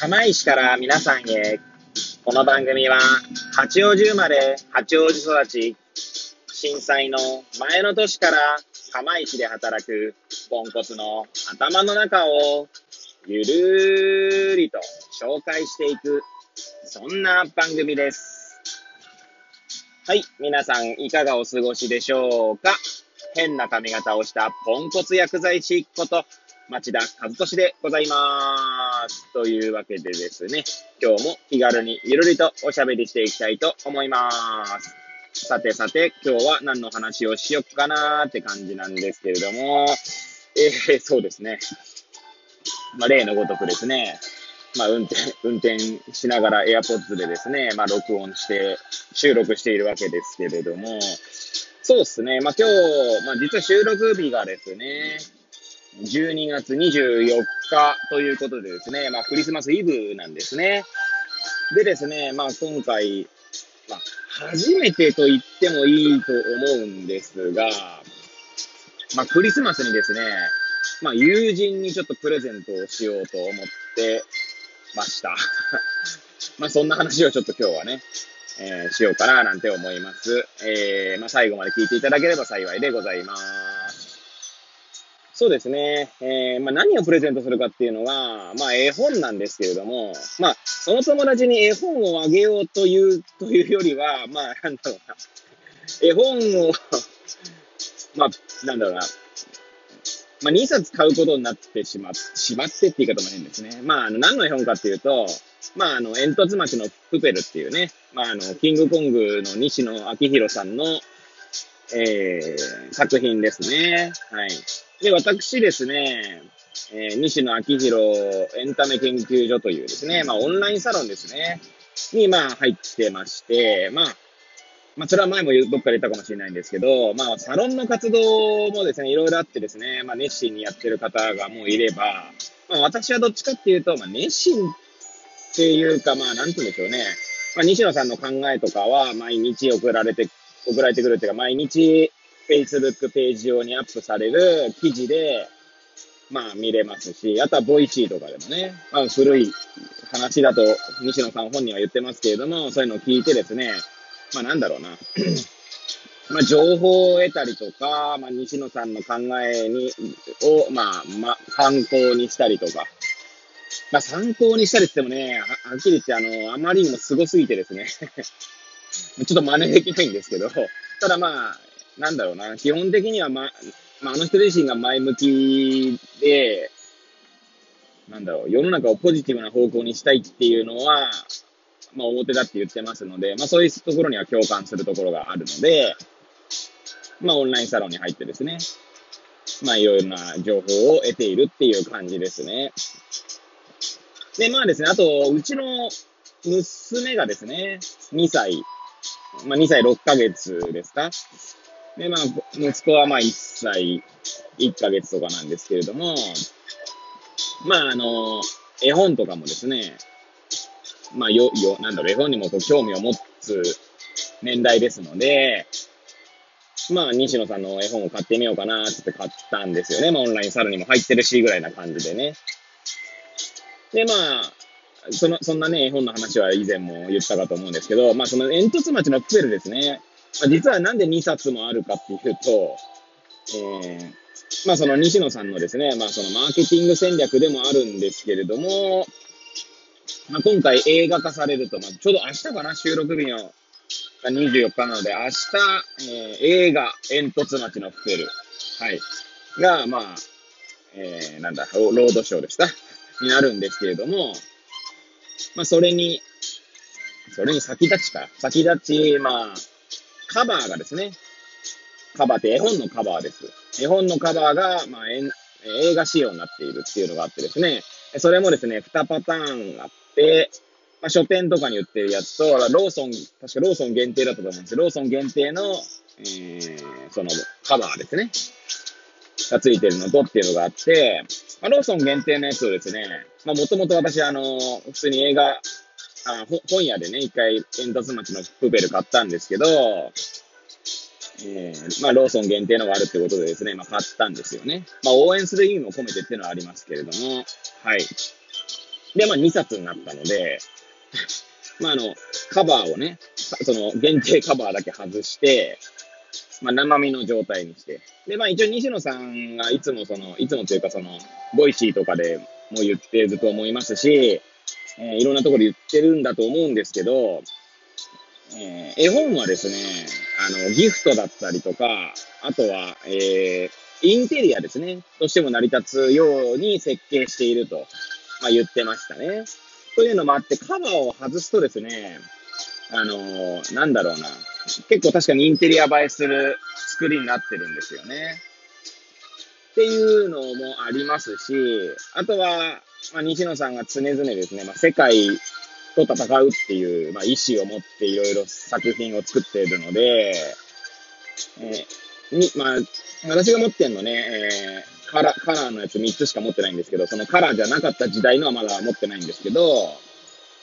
釜石から皆さんへ、この番組は、八王子生まれ、八王子育ち、震災の前の年から釜石で働くポンコツの頭の中をゆるりと紹介していく、そんな番組です。はい、皆さんいかがお過ごしでしょうか？変な髪型をしたポンコツ薬剤師こと町田和俊でございます。というわけでですね、今日も気軽にゆるりとおしゃべりしていきたいと思います。さてさて、今日は何の話をしよっかなーって感じなんですけれども、えー、そうですね。まあ、例のごとくですね、まあ、運転、運転しながら AirPods でですね、まあ、録音して、収録しているわけですけれども、そうですね、まあ、今日、まあ、実は収録日がですね、12月24日ということでですね、まあ、クリスマスイブなんですね。でですね、まあ、今回、まあ、初めてと言ってもいいと思うんですが、まあ、クリスマスにですね、まあ、友人にちょっとプレゼントをしようと思ってました。まあ、そんな話をちょっと今日はね、えー、しようかななんて思います。えー、まあ、最後まで聞いていただければ幸いでございます。そうですね。えー、まあ、何をプレゼントするかっていうのは、まあ、絵本なんですけれども、まあ、その友達に絵本をあげようという、というよりは、まあ、なんだろうな。絵本を まあ、なんだろうな。まあ、2冊買うことになってしま、しまってって言い方も変ですね。まあ、あの、何の絵本かっていうと、まあ、あの、煙突町のプペルっていうね、まあ、あの、キングコングの西野昭弘さんの、えー、作品ですね。はい。で、私ですね、えー、西野昭弘エンタメ研究所というですね、まあ、オンラインサロンですね、に、まあ、入ってまして、まあ、まあ、それは前もどっかで言ったかもしれないんですけど、まあ、サロンの活動もですね、いろいろあってですね、まあ、熱心にやってる方がもういれば、まあ、私はどっちかっていうと、まあ、熱心っていうか、まあ、なんて言うんでしょうね。まあ、西野さんの考えとかは、毎日送られて、送られてくるっていうか、毎日、Facebook ページ上にアップされる記事で、まあ見れますし、あとはボイシーとかでもね、まあ古い話だと西野さん本人は言ってますけれども、そういうのを聞いてですね、まあなんだろうな。まあ情報を得たりとか、まあ西野さんの考えに、を、まあ、まあ、参考にしたりとか、まあ参考にしたりって言ってもね、はっきり言ってあの、あまりにも凄すぎてですね。ちょっと真似できないんですけど、ただまあ、なんだろうな、基本的には、ま、まあ、あの人自身が前向きで、なんだろう、世の中をポジティブな方向にしたいっていうのは、まあ、表だって言ってますので、まあ、そういうところには共感するところがあるので、まあ、オンラインサロンに入ってですね、まあ、いろいろな情報を得ているっていう感じですね。で、まあですね、あと、うちの娘がですね、2歳、まあ、2歳6ヶ月ですかで、まあ、息子はまあ1歳1ヶ月とかなんですけれども、まあ、あの、絵本とかもですね、まあ、よ、よ、なんだろう、絵本にもこう興味を持つ年代ですので、まあ、西野さんの絵本を買ってみようかなって買ったんですよね。まあ、オンラインサロンにも入ってるし、ぐらいな感じでね。で、まあ、その、そんなね、絵本の話は以前も言ったかと思うんですけど、まあ、その煙突町のプペルですね。実はなんで2冊もあるかっていうと、えー、まあその西野さんのですね、まあそのマーケティング戦略でもあるんですけれども、まあ、今回映画化されると、まあ、ちょうど明日かな、収録日の24日なので、明日、えー、映画、煙突町のフペル、はい、が、まあ、えー、なんだ、ロードショーでしたになるんですけれども、まあ、それに、それに先立ちか、先立ち、まあ、カバーがですね、カバーって絵本のカバーです。絵本のカバーが、まあ、映画仕様になっているっていうのがあってですね、それもですね、2パターンあって、まあ、書店とかに売ってるやつと、ローソン、確かローソン限定だったと思うんです。けどローソン限定の、えー、そのカバーですね、がついてるのとっていうのがあって、まあ、ローソン限定のやつをですね、まあ、もともと私、あの、普通に映画、あ本屋でね、一回、煙突町のプペル買ったんですけど、えー、まあ、ローソン限定のがあるってことでですね、まあ、買ったんですよね。まあ、応援する意味も込めてっていうのはありますけれども、はい。で、まあ2冊になったので、まああの、カバーをね、その限定カバーだけ外して、まあ生身の状態にして。で、まあ一応西野さんがいつもその、いつもというかその、ボイシーとかでも言ってると思いますし、えー、いろんなところで言ってるんだと思うんですけど、えー、絵本はですね、あの、ギフトだったりとか、あとは、えー、インテリアですね、としても成り立つように設計していると、まあ、言ってましたね。というのもあって、カバーを外すとですね、あのー、なんだろうな、結構確かにインテリア映えする作りになってるんですよね。っていうのもありますし、あとは、まあ、西野さんが常々ですね、まあ、世界と戦うっていう、まあ、意志を持っていろいろ作品を作っているので、えー、に、まあ、私が持ってんのね、えー、カラ、カラーのやつ3つしか持ってないんですけど、そのカラーじゃなかった時代のはまだ持ってないんですけど、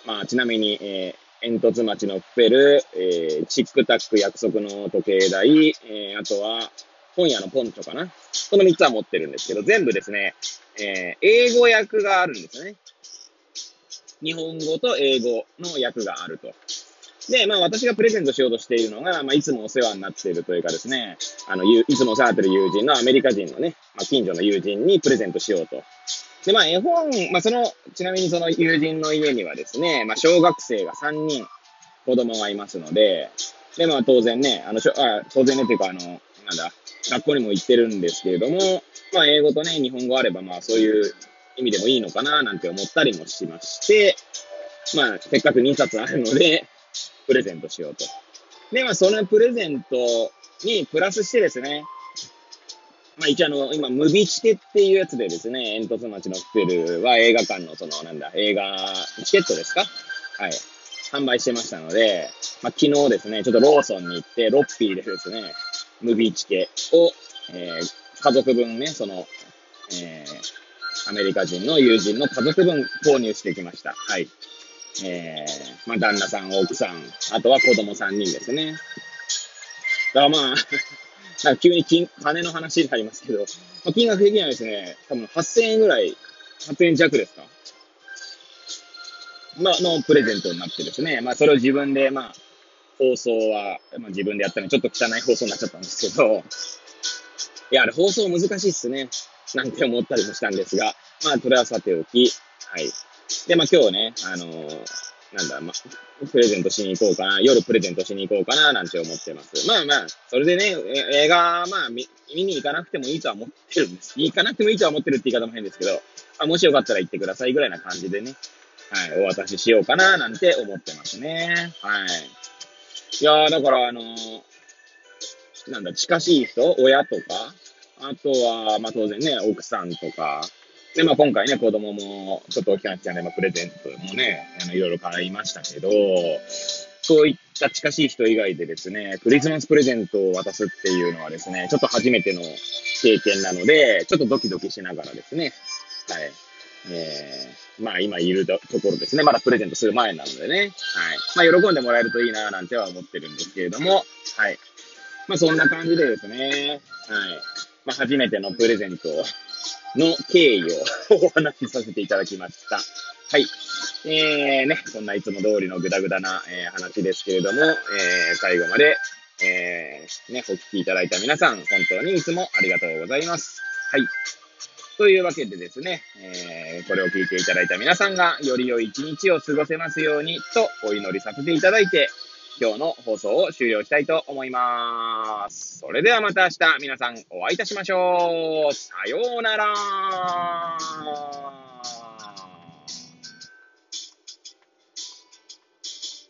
まあ、ちなみに、えー、煙突町のプペル、えー、チックタック約束の時計台、えー、あとは、本屋のポンチョかな。この3つは持ってるんですけど、全部ですね、えー、英語訳があるんですよね。日本語と英語の訳があると。で、まあ私がプレゼントしようとしているのが、まあいつもお世話になっているというかですね、あの、いつもお世話になっている友人のアメリカ人のね、まあ近所の友人にプレゼントしようと。で、まあ絵本、まあその、ちなみにその友人の家にはですね、まあ小学生が3人子供がいますので、で、まあ当然ね、あの、あ当然ねというかあの、なんだ、学校にも行ってるんですけれども、まあ英語とね、日本語あればまあそういう意味でもいいのかななんて思ったりもしまして、まあ、せっかく2冊あるので、プレゼントしようと。で、まあ、そのプレゼントにプラスしてですね、まあ、一応あの、今、ムビチケっていうやつでですね、煙突町のプペルは映画館のその、なんだ、映画、チケットですか？はい。販売してましたので、まあ、昨日ですね、ちょっとローソンに行って、ロッピーでですね、ムビチケを、えー、家族分ね、その、えー、アメリカ人の友人の家族分購入してきました。はい。えー、まあ、旦那さん、奥さん、あとは子供3人ですね。だからまあ、なんか急に金、金の話になりますけど、まあ、金額的にはですね、多分8000円ぐらい、8000円弱ですかまあ、のプレゼントになってですね、まあ、それを自分で、まあ、放送は、まあ、自分でやったので、ちょっと汚い放送になっちゃったんですけど、いや、あれ放送難しいっすね。なんて思ったりもしたんですが、まあ、それはさておき、はい。で、まあ今日ね、あのー、なんだ、まあ、プレゼントしに行こうかな、夜プレゼントしに行こうかな、なんて思ってます。まあまあ、それでね、映画、まあ見、見に行かなくてもいいとは思ってるんです。行かなくてもいいとは思ってるって言い方も変ですけど、まあ、もしよかったら行ってくださいぐらいな感じでね、はい、お渡ししようかな、なんて思ってますね。はい。いやー、だからあのー、なんだ、近しい人、親とか、あとは、まあ当然ね、奥さんとか、で、まあ今回ね、子供もちょっと大きくなっちゃうんで、まあプレゼントもね、あのいろいろ買いましたけど、そういった近しい人以外でですね、クリスマスプレゼントを渡すっていうのはですね、ちょっと初めての経験なので、ちょっとドキドキしながらですね、はい。えー、まあ今いるところですね。まだプレゼントする前なのでね。はい。まあ喜んでもらえるといいななんては思ってるんですけれども、はい。まあそんな感じでですね、はい。まあ、初めてのプレゼントの経緯をお話しさせていただきました。はい。えー、ね、そんないつも通りのぐだぐだな、えー、話ですけれども、えー、最後まで、えー、ね、お聞きいただいた皆さん、本当にいつもありがとうございます。はい。というわけでですね、えー、これを聞いていただいた皆さんが、より良い一日を過ごせますように、とお祈りさせていただいて、今日の放送を終了したいと思います。それではまた明日皆さんお会いいたしましょう。さようなら。